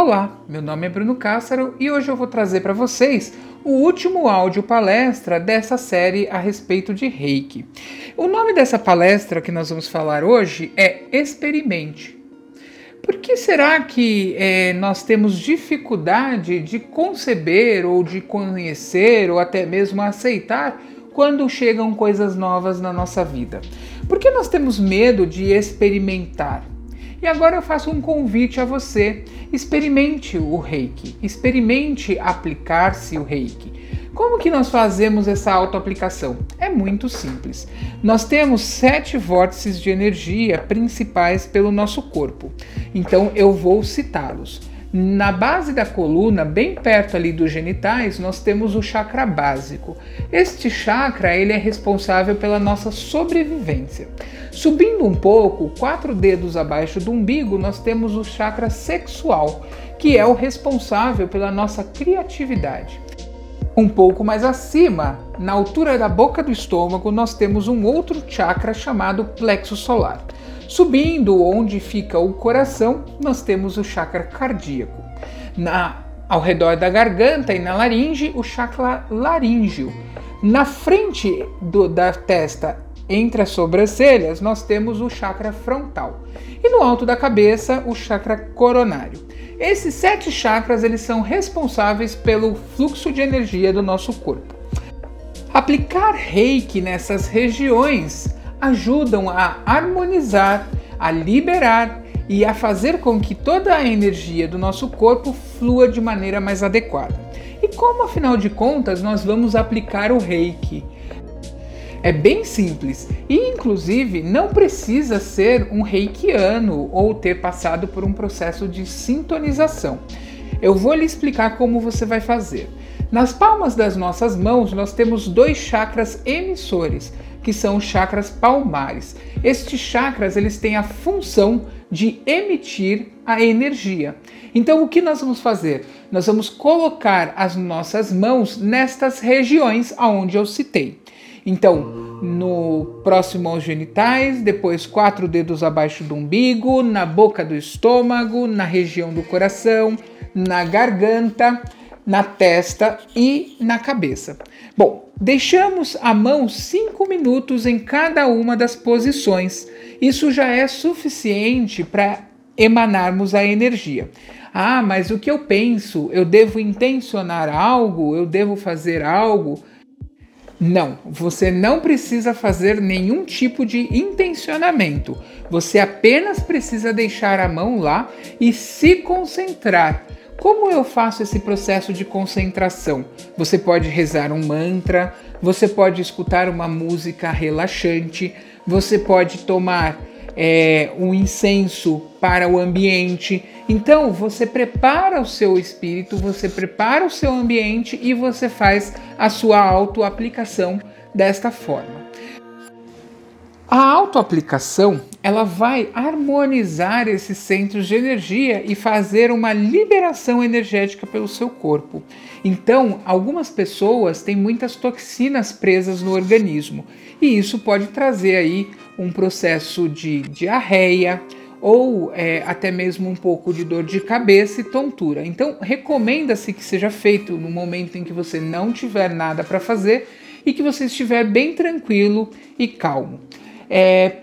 Olá, meu nome é Bruno Cássaro e hoje eu vou trazer para vocês o último áudio palestra dessa série a respeito de Reiki. O nome dessa palestra que nós vamos falar hoje é Experimente. Por que será que é, nós temos dificuldade de conceber ou de conhecer ou até mesmo aceitar quando chegam coisas novas na nossa vida? Por que nós temos medo de experimentar? E agora eu faço um convite a você: experimente o reiki, experimente aplicar-se o reiki. Como que nós fazemos essa autoaplicação? É muito simples. Nós temos sete vórtices de energia principais pelo nosso corpo. Então eu vou citá-los. Na base da coluna, bem perto ali dos genitais, nós temos o chakra básico. Este chakra ele é responsável pela nossa sobrevivência. Subindo um pouco, quatro dedos abaixo do umbigo, nós temos o chakra sexual, que é o responsável pela nossa criatividade. Um pouco mais acima, na altura da boca do estômago, nós temos um outro chakra chamado plexo solar. Subindo onde fica o coração, nós temos o chakra cardíaco. Na, ao redor da garganta e na laringe, o chakra laríngeo. Na frente do, da testa, entre as sobrancelhas, nós temos o chakra frontal. E no alto da cabeça, o chakra coronário. Esses sete chakras eles são responsáveis pelo fluxo de energia do nosso corpo. Aplicar reiki nessas regiões ajudam a harmonizar, a liberar e a fazer com que toda a energia do nosso corpo flua de maneira mais adequada. E como afinal de contas nós vamos aplicar o reiki? É bem simples e, inclusive, não precisa ser um reikiano ou ter passado por um processo de sintonização. Eu vou lhe explicar como você vai fazer. Nas palmas das nossas mãos, nós temos dois chakras emissores, que são os chakras palmares. Estes chakras eles têm a função de emitir a energia. Então, o que nós vamos fazer? Nós vamos colocar as nossas mãos nestas regiões aonde eu citei. Então, no próximo aos genitais, depois quatro dedos abaixo do umbigo, na boca do estômago, na região do coração, na garganta, na testa e na cabeça. Bom, deixamos a mão 5 minutos em cada uma das posições. Isso já é suficiente para emanarmos a energia. Ah, mas o que eu penso? Eu devo intencionar algo? Eu devo fazer algo? Não, você não precisa fazer nenhum tipo de intencionamento. Você apenas precisa deixar a mão lá e se concentrar como eu faço esse processo de concentração? Você pode rezar um mantra, você pode escutar uma música relaxante, você pode tomar é, um incenso para o ambiente. Então você prepara o seu espírito, você prepara o seu ambiente e você faz a sua autoaplicação desta forma. A autoaplicação ela vai harmonizar esses centros de energia e fazer uma liberação energética pelo seu corpo. Então, algumas pessoas têm muitas toxinas presas no organismo e isso pode trazer aí um processo de diarreia ou é, até mesmo um pouco de dor de cabeça e tontura. Então, recomenda-se que seja feito no momento em que você não tiver nada para fazer e que você estiver bem tranquilo e calmo. É,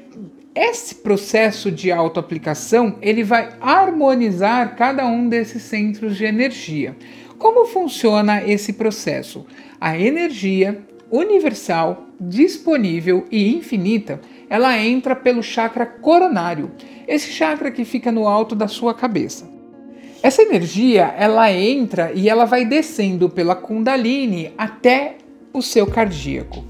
esse processo de autoaplicação ele vai harmonizar cada um desses centros de energia. Como funciona esse processo? A energia universal, disponível e infinita, ela entra pelo chakra coronário, esse chakra que fica no alto da sua cabeça. Essa energia, ela entra e ela vai descendo pela Kundalini até o seu cardíaco.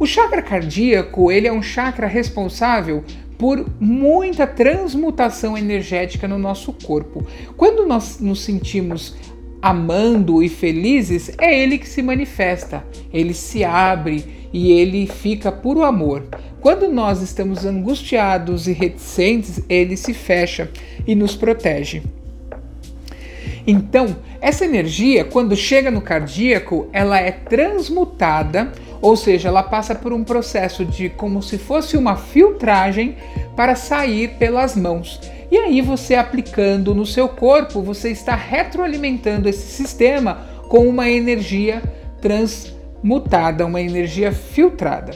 O chakra cardíaco, ele é um chakra responsável por muita transmutação energética no nosso corpo. Quando nós nos sentimos amando e felizes, é ele que se manifesta. Ele se abre e ele fica puro amor. Quando nós estamos angustiados e reticentes, ele se fecha e nos protege. Então, essa energia, quando chega no cardíaco, ela é transmutada ou seja, ela passa por um processo de como se fosse uma filtragem para sair pelas mãos. E aí você aplicando no seu corpo, você está retroalimentando esse sistema com uma energia transmutada, uma energia filtrada.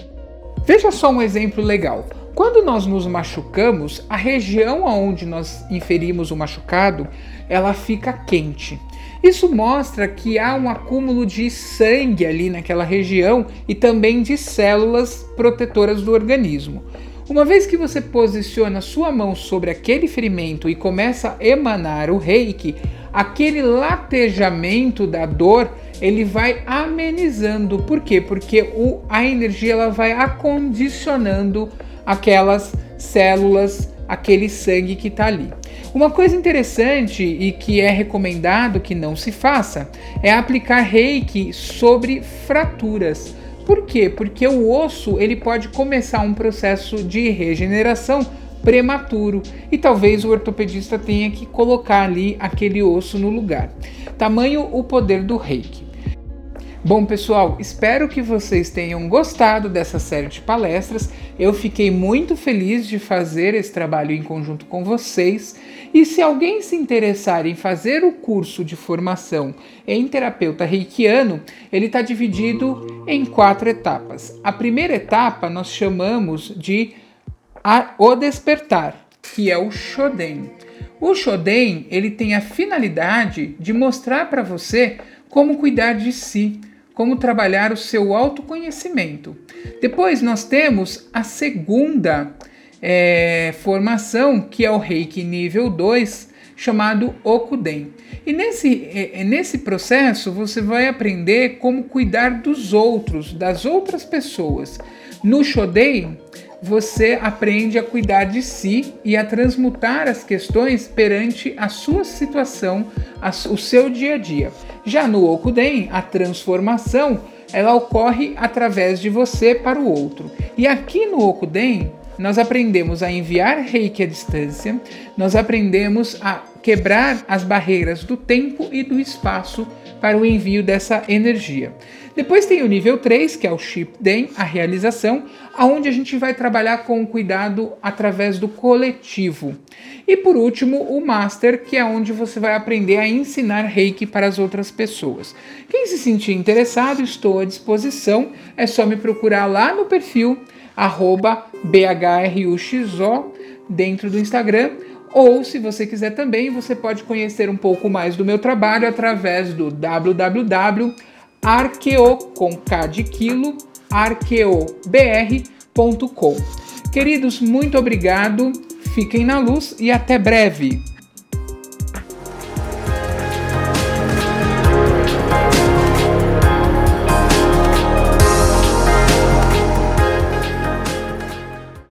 Veja só um exemplo legal. Quando nós nos machucamos, a região onde nós inferimos o machucado, ela fica quente. Isso mostra que há um acúmulo de sangue ali naquela região e também de células protetoras do organismo. Uma vez que você posiciona sua mão sobre aquele ferimento e começa a emanar o reiki, aquele latejamento da dor ele vai amenizando. Por quê? Porque o, a energia ela vai acondicionando aquelas células, aquele sangue que está ali. Uma coisa interessante e que é recomendado que não se faça é aplicar reiki sobre fraturas. Por quê? Porque o osso ele pode começar um processo de regeneração prematuro e talvez o ortopedista tenha que colocar ali aquele osso no lugar. Tamanho o poder do reiki. Bom, pessoal, espero que vocês tenham gostado dessa série de palestras. Eu fiquei muito feliz de fazer esse trabalho em conjunto com vocês. E se alguém se interessar em fazer o curso de formação em terapeuta reikiano, ele está dividido em quatro etapas. A primeira etapa nós chamamos de o despertar, que é o Shoden. O Shoden ele tem a finalidade de mostrar para você como cuidar de si como trabalhar o seu autoconhecimento. Depois nós temos a segunda é, formação, que é o Reiki nível 2, chamado Okuden. E nesse, é, é, nesse processo você vai aprender como cuidar dos outros, das outras pessoas. No Shodei, você aprende a cuidar de si e a transmutar as questões perante a sua situação, o seu dia a dia. Já no Okuden, a transformação ela ocorre através de você para o outro. E aqui no Okuden, nós aprendemos a enviar reiki à distância, nós aprendemos a quebrar as barreiras do tempo e do espaço para o envio dessa energia. Depois tem o nível 3, que é o Shipden, a realização, aonde a gente vai trabalhar com cuidado através do coletivo. E por último, o Master, que é onde você vai aprender a ensinar Reiki para as outras pessoas. Quem se sentir interessado, estou à disposição, é só me procurar lá no perfil BHRUXO dentro do Instagram ou se você quiser também, você pode conhecer um pouco mais do meu trabalho através do www arqueo com K de quilo, arqueobr.com. Queridos, muito obrigado, fiquem na luz e até breve.